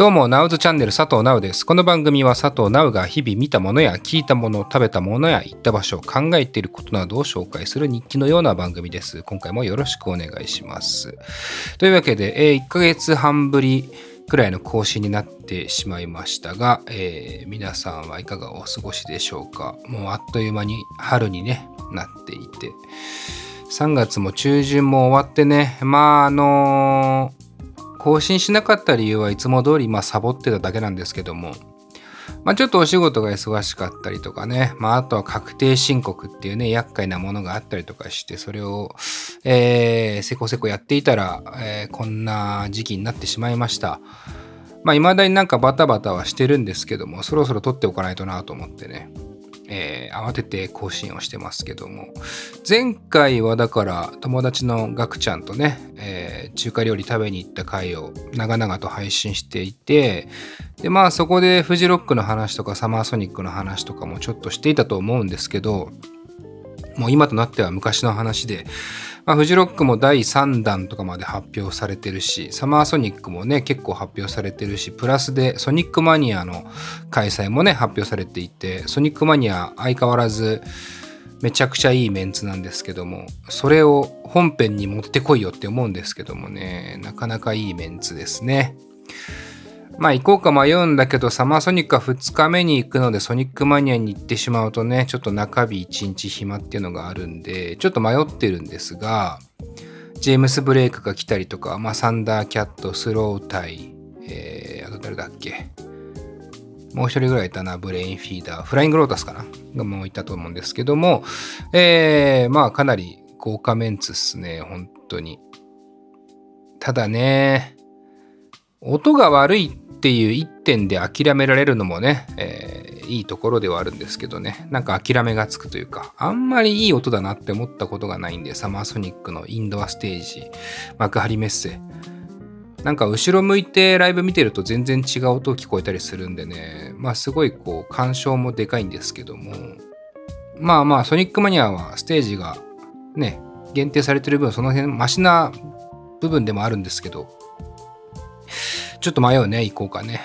どうも、ナウズチャンネル佐藤ナウです。この番組は佐藤ナウが日々見たものや聞いたもの、食べたものや行った場所を、考えていることなどを紹介する日記のような番組です。今回もよろしくお願いします。というわけで、えー、1ヶ月半ぶりくらいの更新になってしまいましたが、えー、皆さんはいかがお過ごしでしょうか。もうあっという間に春に、ね、なっていて、3月も中旬も終わってね、まああのー更新しなかった理由はいつも通り、まあ、サボってただけなんですけども、まあ、ちょっとお仕事が忙しかったりとかね、まあ、あとは確定申告っていうね、厄介なものがあったりとかして、それを、えー、せこせこやっていたら、えー、こんな時期になってしまいました。まあ、未だになんかバタバタはしてるんですけども、そろそろ撮っておかないとなと思ってね。えー、慌てて更新をしてますけども。前回はだから友達のガクちゃんとね、えー、中華料理食べに行った回を長々と配信していてでまあそこでフジロックの話とかサマーソニックの話とかもちょっとしていたと思うんですけどもう今となっては昔の話でまあ、フジロックも第3弾とかまで発表されてるし、サマーソニックもね、結構発表されてるし、プラスでソニックマニアの開催もね、発表されていて、ソニックマニア相変わらずめちゃくちゃいいメンツなんですけども、それを本編に持ってこいよって思うんですけどもね、なかなかいいメンツですね。まあ行こうか迷うんだけど、サマーソニックは2日目に行くので、ソニックマニアに行ってしまうとね、ちょっと中日1日暇っていうのがあるんで、ちょっと迷ってるんですが、ジェームス・ブレイクが来たりとか、まあ、サンダーキャット、スロータイ、えー、あと誰だっけもう一人ぐらいいたな、ブレインフィーダー、フライングロータスかながもういたと思うんですけども、えー、まあかなり豪華メンツっすね、本当に。ただね、音が悪いっていう一点で諦められるのもね、えー、いいところではあるんですけどね、なんか諦めがつくというか、あんまりいい音だなって思ったことがないんで、サマーソニックのインドアステージ、幕張メッセ。なんか後ろ向いてライブ見てると全然違う音聞こえたりするんでね、まあすごいこう干渉もでかいんですけども、まあまあソニックマニアはステージがね、限定されてる分その辺マシな部分でもあるんですけど、ちょっと迷うね、行こうかね。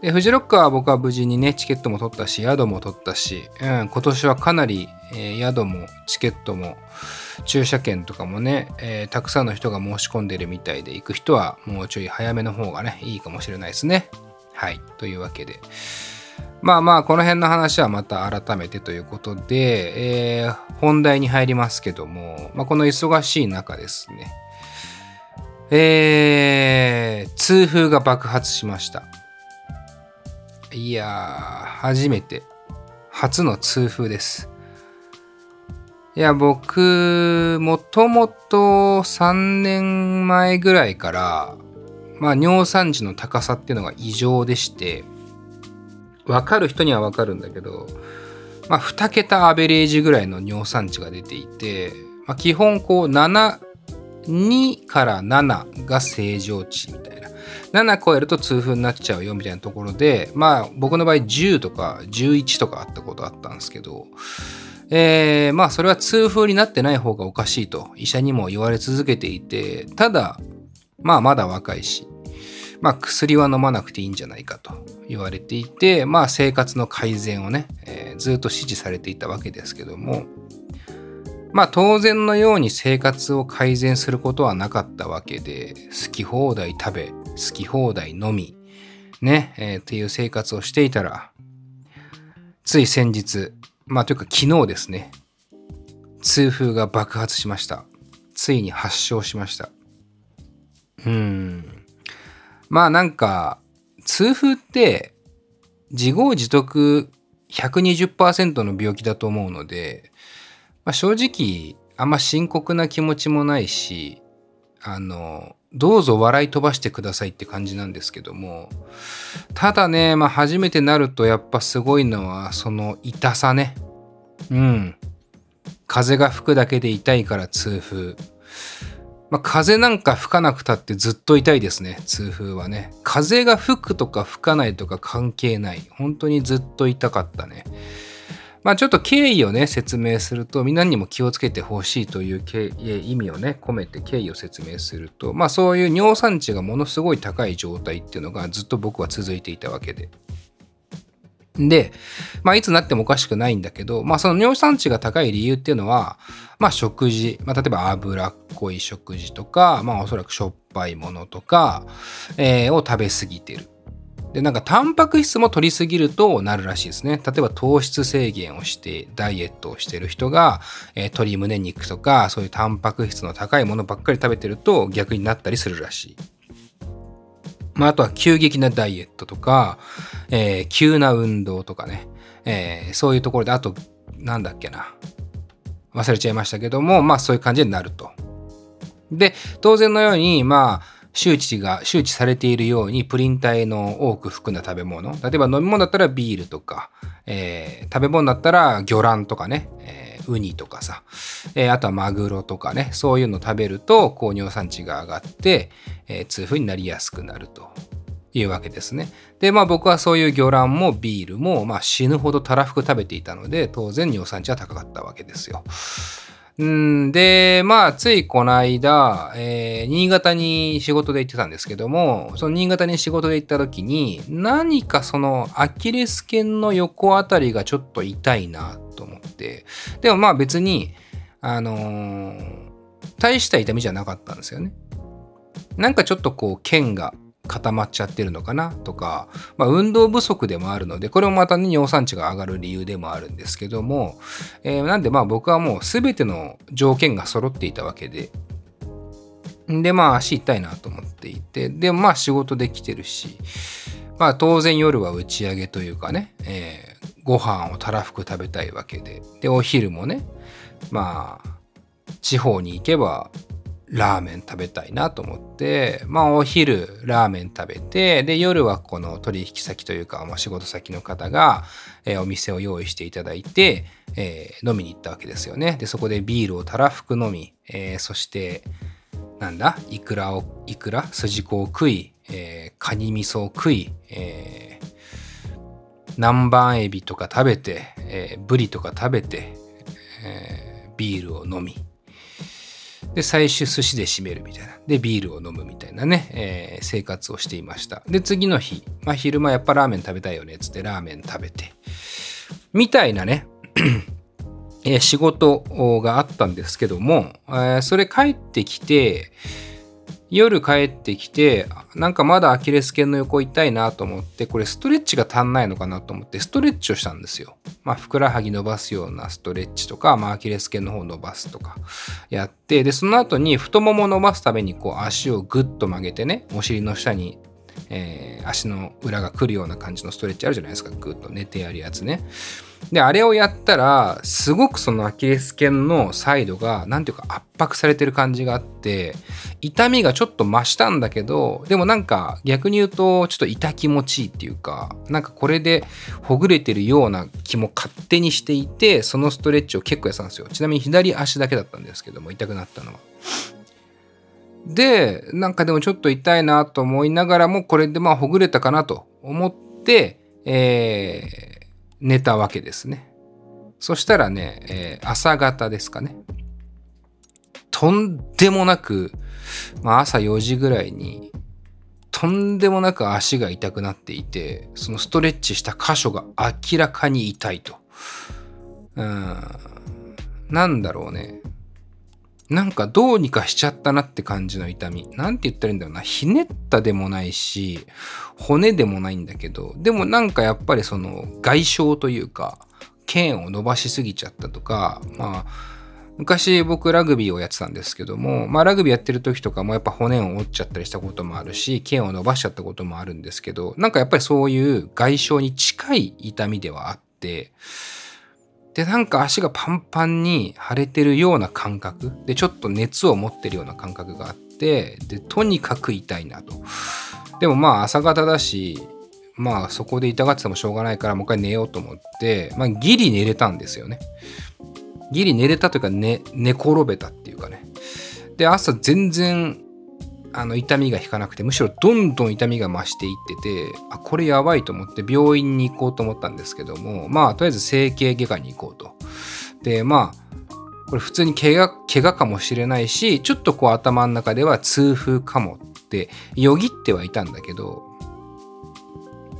で、フジロックは僕は無事にね、チケットも取ったし、宿も取ったし、うん、今年はかなり、えー、宿もチケットも駐車券とかもね、えー、たくさんの人が申し込んでるみたいで、行く人はもうちょい早めの方がね、いいかもしれないですね。はい。というわけで。まあまあ、この辺の話はまた改めてということで、えー、本題に入りますけども、まあ、この忙しい中ですね、えー、痛風が爆発しました。いやー、初めて。初の痛風です。いや、僕、もともと3年前ぐらいから、まあ、尿酸値の高さっていうのが異常でして、わかる人にはわかるんだけど、まあ、2桁アベレージぐらいの尿酸値が出ていて、まあ、基本こう7 2から7が正常値みたいな。7超えると痛風になっちゃうよみたいなところで、まあ僕の場合10とか11とかあったことあったんですけど、えー、まあそれは痛風になってない方がおかしいと医者にも言われ続けていて、ただ、まあまだ若いし、まあ薬は飲まなくていいんじゃないかと言われていて、まあ生活の改善をね、えー、ずっと指示されていたわけですけども、まあ当然のように生活を改善することはなかったわけで、好き放題食べ、好き放題飲み、ね、えー、っていう生活をしていたら、つい先日、まあというか昨日ですね、痛風が爆発しました。ついに発症しました。うん。まあなんか、痛風って自業自得120%の病気だと思うので、まあ、正直あんま深刻な気持ちもないしあのどうぞ笑い飛ばしてくださいって感じなんですけどもただね、まあ、初めてなるとやっぱすごいのはその痛さね。うん。風が吹くだけで痛いから痛風。まあ、風なんか吹かなくたってずっと痛いですね痛風はね。風が吹くとか吹かないとか関係ない。本当にずっと痛かったね。まあちょっと経緯をね、説明すると、みんなにも気をつけてほしいという意味をね、込めて経緯を説明すると、まあそういう尿酸値がものすごい高い状態っていうのがずっと僕は続いていたわけで。で、まあ、いつなってもおかしくないんだけど、まあ、その尿酸値が高い理由っていうのは、まあ、食事、まあ、例えば脂っこい食事とか、まあ、おそらくしょっぱいものとか、えー、を食べ過ぎてる。で、なんか、タンパク質も取りすぎるとなるらしいですね。例えば、糖質制限をして、ダイエットをしてる人が、えー、鶏胸肉とか、そういうタンパク質の高いものばっかり食べてると逆になったりするらしい。まあ、あとは急激なダイエットとか、えー、急な運動とかね、えー、そういうところで、あと、なんだっけな。忘れちゃいましたけども、まあそういう感じになると。で、当然のように、まあ、周知が、周知されているように、プリン体の多く含んだ食べ物。例えば飲み物だったらビールとか、えー、食べ物だったら魚卵とかね、えー、ウニとかさ、えー、あとはマグロとかね、そういうの食べると、高尿酸値が上がって、えー、痛風になりやすくなるというわけですね。で、まあ僕はそういう魚卵もビールも、まあ死ぬほどたらふく食べていたので、当然尿酸値は高かったわけですよ。うんで、まあ、ついこの間、えー、新潟に仕事で行ってたんですけども、その新潟に仕事で行った時に、何かそのアキレス腱の横あたりがちょっと痛いなと思って、でもまあ別に、あのー、大した痛みじゃなかったんですよね。なんかちょっとこう、腱が固まっちゃってるのかなとか、まあ、運動不足でもあるので、これもまたね、尿酸値が上がる理由でもあるんですけども、えー、なんでまあ僕はもう全ての条件が揃っていたわけで、でまあ足痛いなと思っていて、でまあ仕事できてるし、まあ当然夜は打ち上げというかね、えー、ご飯をたらふく食べたいわけで、でお昼もね、まあ地方に行けばラーメン食べたいなと思って、まあお昼ラーメン食べて、で夜はこの取引先というか、まあ、仕事先の方が、えー、お店を用意していただいて、えー、飲みに行ったわけですよね。で、そこでビールをたらふく飲み、えー、そして、なんだ、イクラを、イクラ、筋子を食い、えー、カニ味噌を食い、えー、南蛮エビとか食べて、えー、ブリとか食べて、えー、ビールを飲み、で、最終寿司で締めるみたいな。で、ビールを飲むみたいなね、えー、生活をしていました。で、次の日、まあ、昼間やっぱラーメン食べたいよね、つってラーメン食べて、みたいなね、え仕事があったんですけども、えー、それ帰ってきて、夜帰ってきて、なんかまだアキレス腱の横痛いなと思って、これストレッチが足んないのかなと思って、ストレッチをしたんですよ。まあ、ふくらはぎ伸ばすようなストレッチとか、まあ、アキレス腱の方伸ばすとかやって、で、その後に太もも伸ばすために、こう、足をぐっと曲げてね、お尻の下にえー、足の裏が来るような感じのストレッチあるじゃないですか。グッと寝てやるやつね。であれをやったらすごくそのアキレス腱のサイドが何ていうか圧迫されてる感じがあって痛みがちょっと増したんだけどでもなんか逆に言うとちょっと痛気持ちいいっていうかなんかこれでほぐれてるような気も勝手にしていてそのストレッチを結構やったんですよ。ちなみに左足だけだったんですけども痛くなったのは。で、なんかでもちょっと痛いなと思いながらも、これでまあほぐれたかなと思って、えー、寝たわけですね。そしたらね、えー、朝方ですかね。とんでもなく、まあ、朝4時ぐらいに、とんでもなく足が痛くなっていて、そのストレッチした箇所が明らかに痛いと。うん。なんだろうね。なんかどうにかしちゃったなって感じの痛み。なんて言ったらいいんだろうな。ひねったでもないし、骨でもないんだけど、でもなんかやっぱりその外傷というか、腱を伸ばしすぎちゃったとか、まあ、昔僕ラグビーをやってたんですけども、まあラグビーやってる時とかもやっぱ骨を折っちゃったりしたこともあるし、腱を伸ばしちゃったこともあるんですけど、なんかやっぱりそういう外傷に近い痛みではあって、で、なんか足がパンパンに腫れてるような感覚で、ちょっと熱を持ってるような感覚があって、で、とにかく痛いなと。でもまあ朝方だし、まあそこで痛がっててもしょうがないからもう一回寝ようと思って、まあギリ寝れたんですよね。ギリ寝れたというか寝、寝転べたっていうかね。で、朝全然あの痛みが引かなくてむしろどんどん痛みが増していっててあこれやばいと思って病院に行こうと思ったんですけどもまあとりあえず整形外科に行こうと。でまあこれ普通に怪我怪我かもしれないしちょっとこう頭の中では痛風かもってよぎってはいたんだけど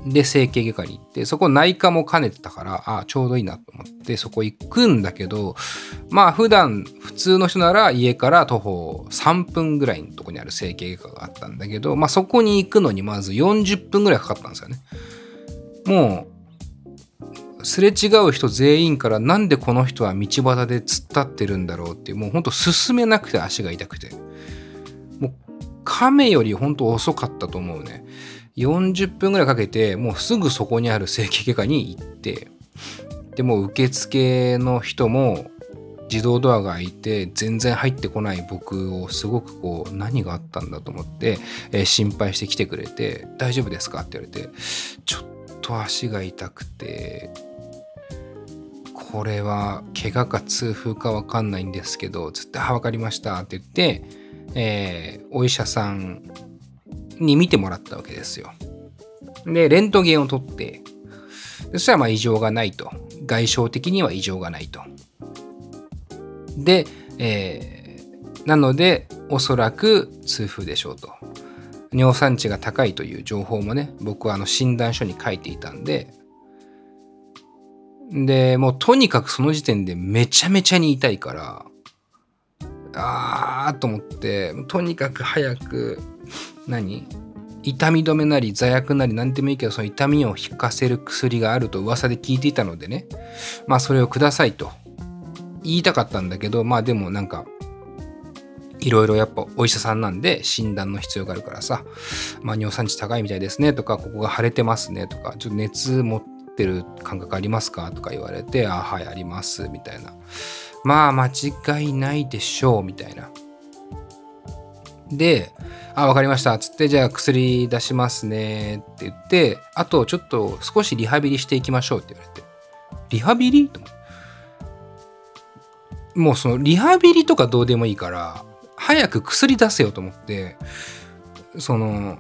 で整形外科に行ってそこ内科も兼ねてたからあちょうどいいなと思ってそこ行くんだけどまあ普段普通の人なら家から徒歩3分ぐらいのとこにある整形外科があったんだけどまあそこに行くのにまず40分ぐらいかかったんですよね。もうすれ違う人全員からなんでこの人は道端で突っ立ってるんだろうってうもうほんと進めなくて足が痛くて。もう亀よりほんと遅かったと思うね。40分ぐらいかけてもうすぐそこにある整形外科に行ってでも受付の人も自動ドアが開いて全然入ってこない僕をすごくこう何があったんだと思って、えー、心配して来てくれて「大丈夫ですか?」って言われてちょっと足が痛くてこれは怪我か痛風か分かんないんですけどつって「あ分かりました」って言って、えー、お医者さんに見てもらったわけですよ。で、レントゲンを取って、そしたらまあ異常がないと。外傷的には異常がないと。で、えー、なので、おそらく痛風でしょうと。尿酸値が高いという情報もね、僕はあの診断書に書いていたんで、で、もうとにかくその時点でめちゃめちゃに痛いから、あーと思って、とにかく早く何？痛み止めなり座薬なり何でもいいけどその痛みを引かせる薬があると噂で聞いていたのでね。まあそれをくださいと言いたかったんだけどまあでもなんかいろいろやっぱお医者さんなんで診断の必要があるからさ、まあ、尿酸値高いみたいですねとかここが腫れてますねとかちょっと熱持ってる感覚ありますか？とか言われてあはいありますみたいな。まあ間違いないでしょうみたいな。であ、わかりました。つって、じゃあ薬出しますねって言って、あとちょっと少しリハビリしていきましょうって言われて。リハビリ？ともうそのリハビリとかどうでもいいから、早く薬出せよと思って、その、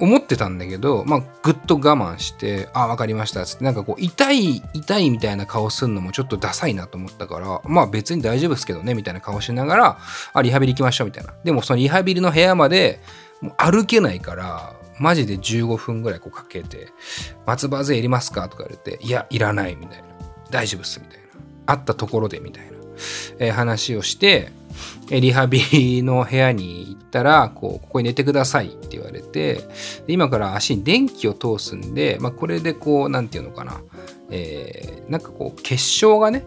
思ってたんだけど、まあ、ぐっと我慢して、あ、わかりました。つって、なんかこう、痛い、痛いみたいな顔すんのもちょっとダサいなと思ったから、まあ別に大丈夫ですけどね、みたいな顔しながら、あ、リハビリ行きましょう、みたいな。でもそのリハビリの部屋まで、もう歩けないから、マジで15分ぐらいこうかけて、松葉杖いりますか？とか言われて、いや、いらない、みたいな。大丈夫っす、みたいな。会ったところで、みたいな。えー、話をして、リハビリの部屋に行ったら、こう、ここに寝てくださいって言われて、今から足に電気を通すんで、まあ、これでこう、なんていうのかな、えー、なんかこう、結晶がね、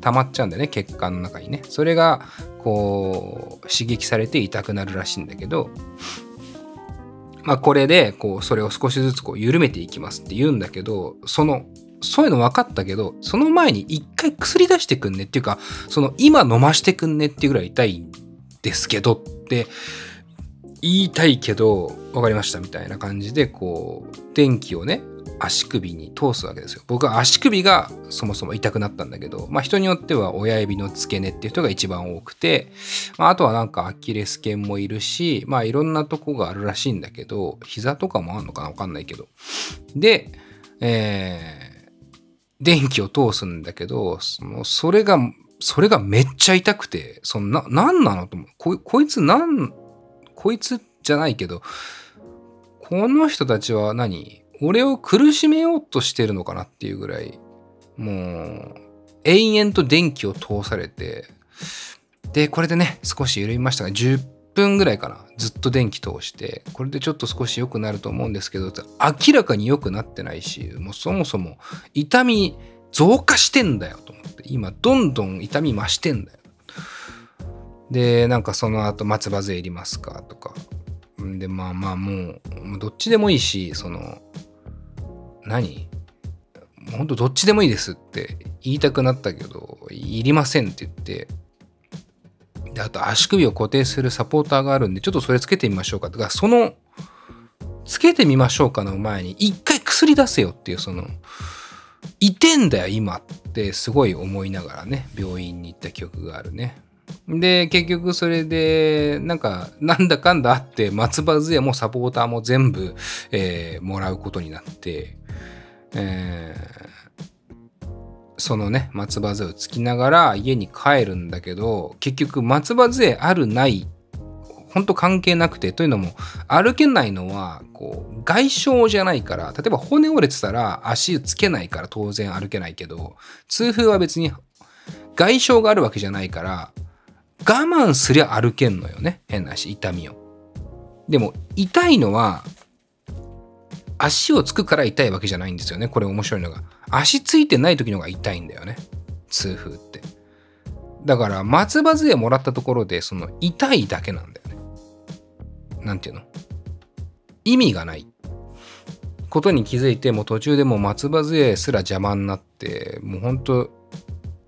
溜まっちゃうんだよね、血管の中にね。それが、こう、刺激されて痛くなるらしいんだけど、まあ、これで、こう、それを少しずつこう、緩めていきますって言うんだけど、そのそういうの分かったけど、その前に一回薬出してくんねっていうか、その今飲ましてくんねっていうぐらい痛いんですけどって言いたいけど、分かりましたみたいな感じで、こう、電気をね、足首に通すわけですよ。僕は足首がそもそも痛くなったんだけど、まあ人によっては親指の付け根っていう人が一番多くて、まああとはなんかアキレス腱もいるし、まあいろんなとこがあるらしいんだけど、膝とかもあんのかなわかんないけど。で、えー、電気を通すんだけど、そのそれが、それがめっちゃ痛くて、そんな、なんなのと思う。こ、こいつなん、こいつじゃないけど、この人たちは何？俺を苦しめようとしてるのかなっていうぐらい、もう、延々と電気を通されて、で、これでね、少し緩みましたが、分ぐらいかな。ずっと電気通してこれでちょっと少し良くなると思うんですけど明らかに良くなってないしもうそもそも痛み増加してんだよと思って今どんどん痛み増してんだよ。でなんかその後松葉杖いりますかとか。でまあまあもうどっちでもいいしその何？ほんとどっちでもいいですって言いたくなったけどいりませんって言ってで、あと足首を固定するサポーターがあるんで、ちょっとそれつけてみましょうかとか、その、つけてみましょうかの前に、一回薬出せよっていう、その、いてんだよ、今ってすごい思いながらね、病院に行った記憶があるね。で、結局それで、なんか、なんだかんだあって、松葉杖もサポーターも全部、えー、もらうことになって、えー、そのね、松葉杖をつきながら家に帰るんだけど、結局松葉杖あるない本当関係なくてというのも歩けないのはこう外傷じゃないから例えば骨折れてたら足つけないから当然歩けないけど痛風は別に外傷があるわけじゃないから我慢すりゃ歩けんのよね変なし痛みを。でも痛いのは足をつくから痛いわけじゃないんですよねこれ面白いのが。足ついてない時のが痛いんだよね。痛風って。だから松葉杖もらったところでその痛いだけなんだよね。何て言うの？意味がない。ことに気づいてもう途中でも松葉杖すら邪魔になってもうほんと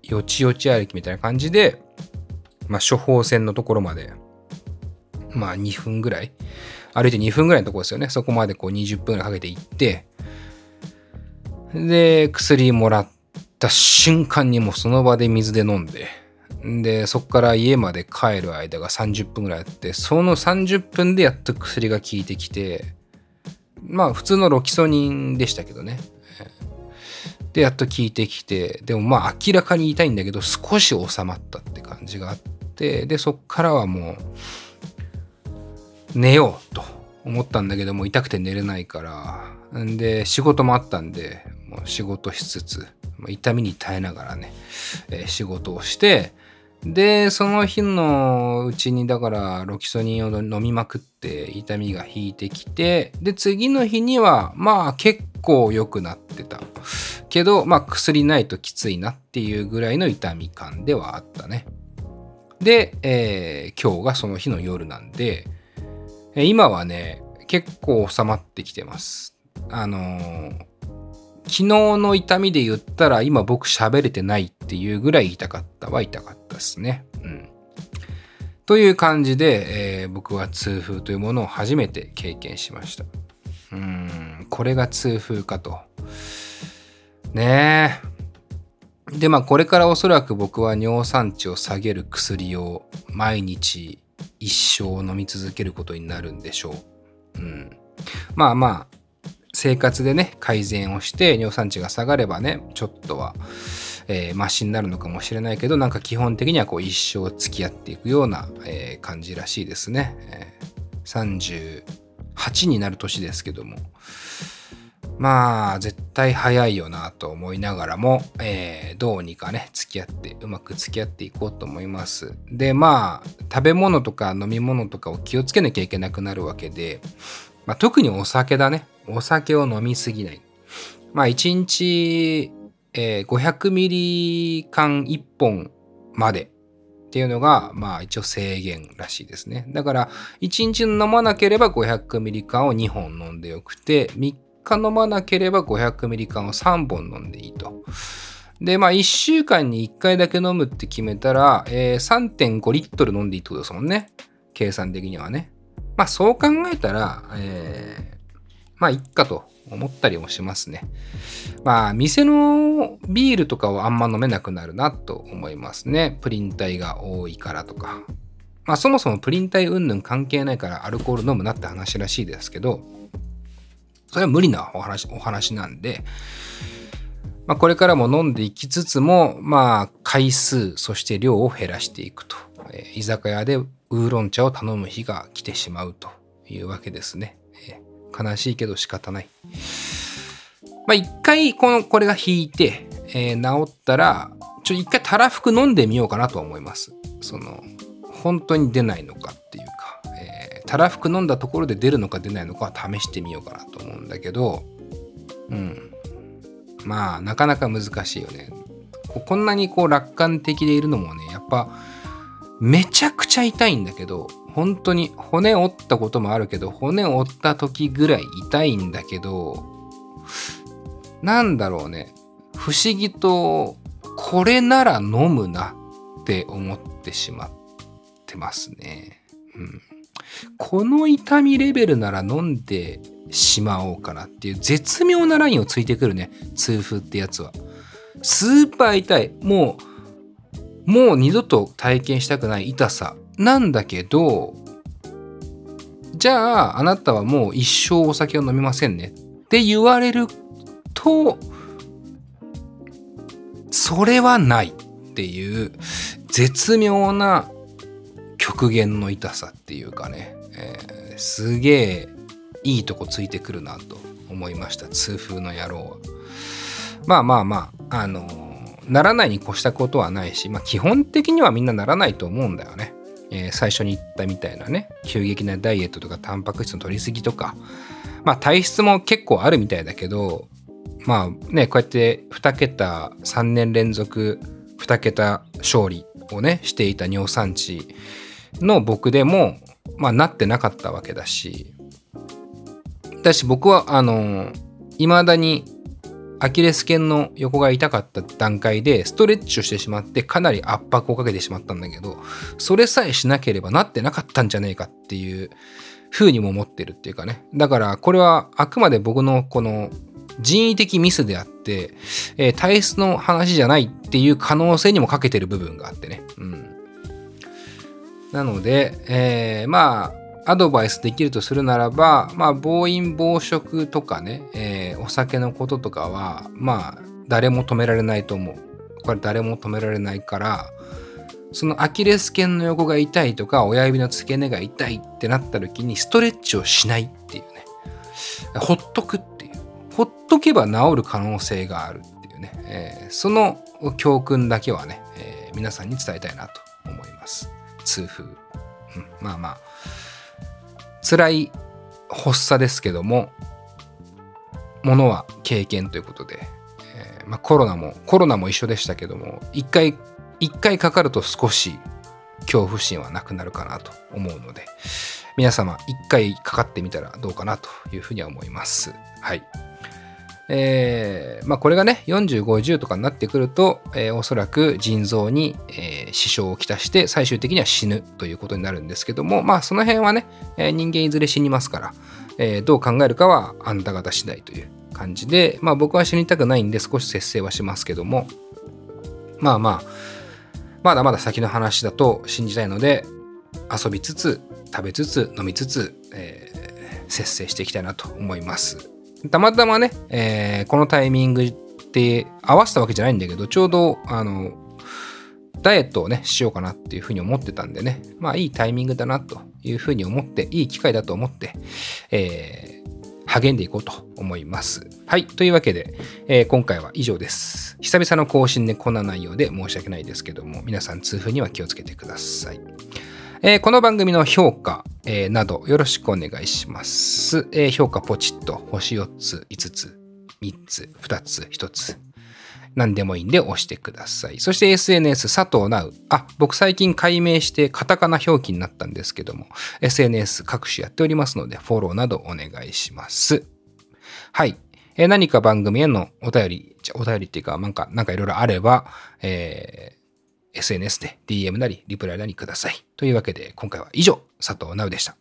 よちよち歩きみたいな感じで、まあ、処方箋のところまでまあ2分ぐらい？歩いて2分ぐらいのところですよね。そこまでこう20分ぐらいかけて行ってで薬もらった瞬間にもうその場で水で飲んでで、そこから家まで帰る間が30分ぐらいあって、その30分でやっと薬が効いてきて、まあ普通のロキソニンでしたけどね。で、やっと効いてきて、でもまあ明らかに痛いんだけど、少し収まったって感じがあって、で、そっからはもう、寝ようと思ったんだけども、痛くて寝れないから、んで、仕事もあったんで、もう仕事しつつ、痛みに耐えながらね、えー、仕事をして、で、その日のうちにだからロキソニンを飲みまくって痛みが引いてきて、で、次の日にはまあ結構良くなってた。けど、まあ薬ないときついなっていうぐらいの痛み感ではあったね。で、えー、今日がその日の夜なんで、今はね、結構収まってきてます。あのー昨日の痛みで言ったら今僕喋れてないっていうぐらい痛かったは痛かったですね。うん。という感じで、えー、僕は痛風というものを初めて経験しました。うん、これが痛風かと。ねえ。で、まあこれからおそらく僕は尿酸値を下げる薬を毎日一生飲み続けることになるんでしょう。うん。まあまあ、生活でね、改善をして尿酸値が下がればね、ちょっとは、えー、マシになるのかもしれないけど、なんか基本的にはこう一生付き合っていくような、えー、感じらしいですね。えー、38になる年ですけども。まあ、絶対早いよなと思いながらも、えー、どうにかね、付き合って、うまく付き合っていこうと思います。で、まあ、食べ物とか飲み物とかを気をつけなきゃいけなくなるわけで、まあ、特にお酒だね。お酒を飲みすぎない。まあ、1日、えー、500ミリ缶1本までっていうのが、まあ一応制限らしいですね。だから、1日飲まなければ500ミリ缶を2本飲んでよくて、3日飲まなければ500ミリ缶を3本飲んでいいと。で、まあ1週間に1回だけ飲むって決めたら、えー、3.5リットル飲んでいいってことですもんね。計算的にはね。まあそう考えたら、えー、まあいっかと思ったりもしますね。まあ店のビールとかはあんま飲めなくなるなと思いますね。プリン体が多いからとか。まあそもそもプリン体云々関係ないからアルコール飲むなって話らしいですけど、それは無理なお話お話なんで、まあ、これからも飲んでいきつつも、まあ、回数、そして量を減らしていくと。えー、居酒屋でウーロン茶を頼む日が来てしまうというわけですね。悲しいけど仕方ない。まあ一回このこれが引いて、えー、治ったら、ちょ一回たらふく飲んでみようかなとは思います。その、本当に出ないのかっていうか、えー、たらふく飲んだところで出るのか出ないのかは試してみようかなと思うんだけど、うん。まあ、なかなか難しいよね。こんなにこう楽観的でいるのもね、やっぱめちゃくちゃ痛いんだけど、本当に骨折ったこともあるけど、骨折った時ぐらい痛いんだけど、なんだろうね。不思議と、これなら飲むなって思ってしまってますね。うん。この痛みレベルなら飲んでしまおうかなっていう絶妙なラインをついてくるね。痛風ってやつは。スーパー痛い。もう、もう二度と体験したくない痛さなんだけど、じゃああなたはもう一生お酒を飲みませんねって言われると、それはないっていう絶妙な極限の痛さっていうかね、えー、すげえいいとこついてくるなと思いました痛風の野郎は。まあまあまああのー、ならないに越したことはないし、まあ、基本的にはみんなならないと思うんだよね。えー、最初に言ったみたいなね急激なダイエットとかタンパク質の取りすぎとかまあ体質も結構あるみたいだけどまあねこうやって2桁3年連続2桁勝利をねしていた尿酸値の僕でもまあなってなかったわけだしだし僕はあのいまだにアキレス腱の横が痛かった段階でストレッチをしてしまってかなり圧迫をかけてしまったんだけどそれさえしなければなってなかったんじゃねえかっていう風にも思ってるっていうかねだからこれはあくまで僕のこの人為的ミスであって、えー、体質の話じゃないっていう可能性にもかけてる部分があってね。うん。なので、えー、まあ、アドバイスできるとするならば、まあ、暴飲暴食とかね、えー、お酒のこととかは、まあ、誰も止められないと思う。これ誰も止められないから、そのアキレス腱の横が痛いとか、親指の付け根が痛いってなった時に、ストレッチをしないっていうね。ほっとくっていう。ほっとけば治る可能性があるっていうね。えー、その教訓だけはね、えー、皆さんに伝えたいなと思います。痛風。まあまあ、辛い発作ですけども、ものは経験ということで、えー、まあ、コロナも、コロナも一緒でしたけども、一回、一回かかると少し恐怖心はなくなるかなと思うので、皆様一回かかってみたらどうかなというふうには思います。はい。えー、まあ、これがね40、50とかになってくると、えー、おそらく腎臓に、えー、支障をきたして最終的には死ぬということになるんですけどもまあその辺はね、え、人間いずれ死にますから、え、どう考えるかはあんた方次第という感じでまあ僕は死にたくないんで少し節制はしますけどもまあまあまだまだ先の話だと信じたいので遊びつつ食べつつ飲みつつ、え、節制していきたいなと思います。たまたまね、えー、このタイミングって合わせたわけじゃないんだけど、ちょうど、あの、ダイエットをね、しようかなっていうふうに思ってたんでね、まあいいタイミングだなというふうに思って、いい機会だと思って、えー、励んでいこうと思います。はい。というわけで、えー、今回は以上です。久々の更新でこんな内容で申し訳ないですけども、皆さん痛風には気をつけてください。えー、この番組の評価、えー、などよろしくお願いします。えー、評価ポチッと星4つ、5つ、3つ、2つ、1つ。何でもいいんで押してください。そして SNS 佐藤直。あ、僕最近改名してカタカナ表記になったんですけども、SNS 各種やっておりますので、フォローなどお願いします。はい。えー、何か番組へのお便り、お便りっていうか、なんか、なんかいろいろあれば、えー、SNS で DM なりリプライなりください。というわけで今回は以上、佐藤直でした。